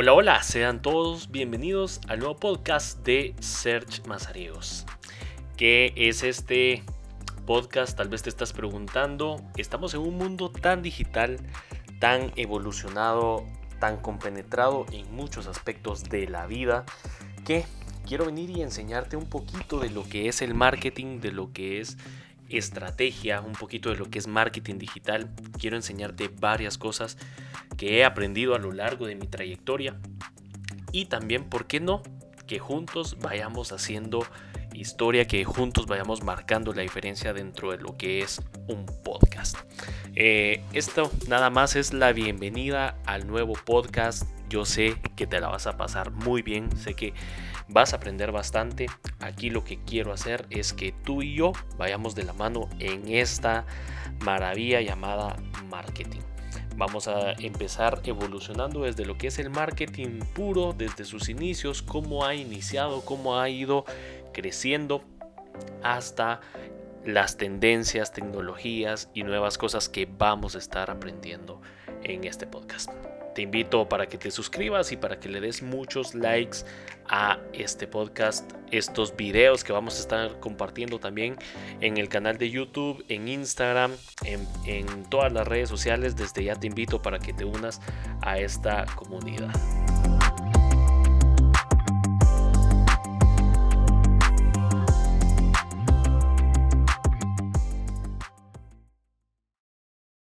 Hola, hola, sean todos bienvenidos al nuevo podcast de Search Mazariegos. ¿Qué es este podcast? Tal vez te estás preguntando. Estamos en un mundo tan digital, tan evolucionado, tan compenetrado en muchos aspectos de la vida que quiero venir y enseñarte un poquito de lo que es el marketing, de lo que es estrategia, un poquito de lo que es marketing digital. Quiero enseñarte varias cosas que he aprendido a lo largo de mi trayectoria. Y también, ¿por qué no? Que juntos vayamos haciendo historia, que juntos vayamos marcando la diferencia dentro de lo que es un podcast. Eh, esto nada más es la bienvenida al nuevo podcast. Yo sé que te la vas a pasar muy bien, sé que vas a aprender bastante. Aquí lo que quiero hacer es que tú y yo vayamos de la mano en esta maravilla llamada marketing. Vamos a empezar evolucionando desde lo que es el marketing puro, desde sus inicios, cómo ha iniciado, cómo ha ido creciendo hasta las tendencias, tecnologías y nuevas cosas que vamos a estar aprendiendo en este podcast. Te invito para que te suscribas y para que le des muchos likes a este podcast, estos videos que vamos a estar compartiendo también en el canal de YouTube, en Instagram, en, en todas las redes sociales. Desde ya te invito para que te unas a esta comunidad.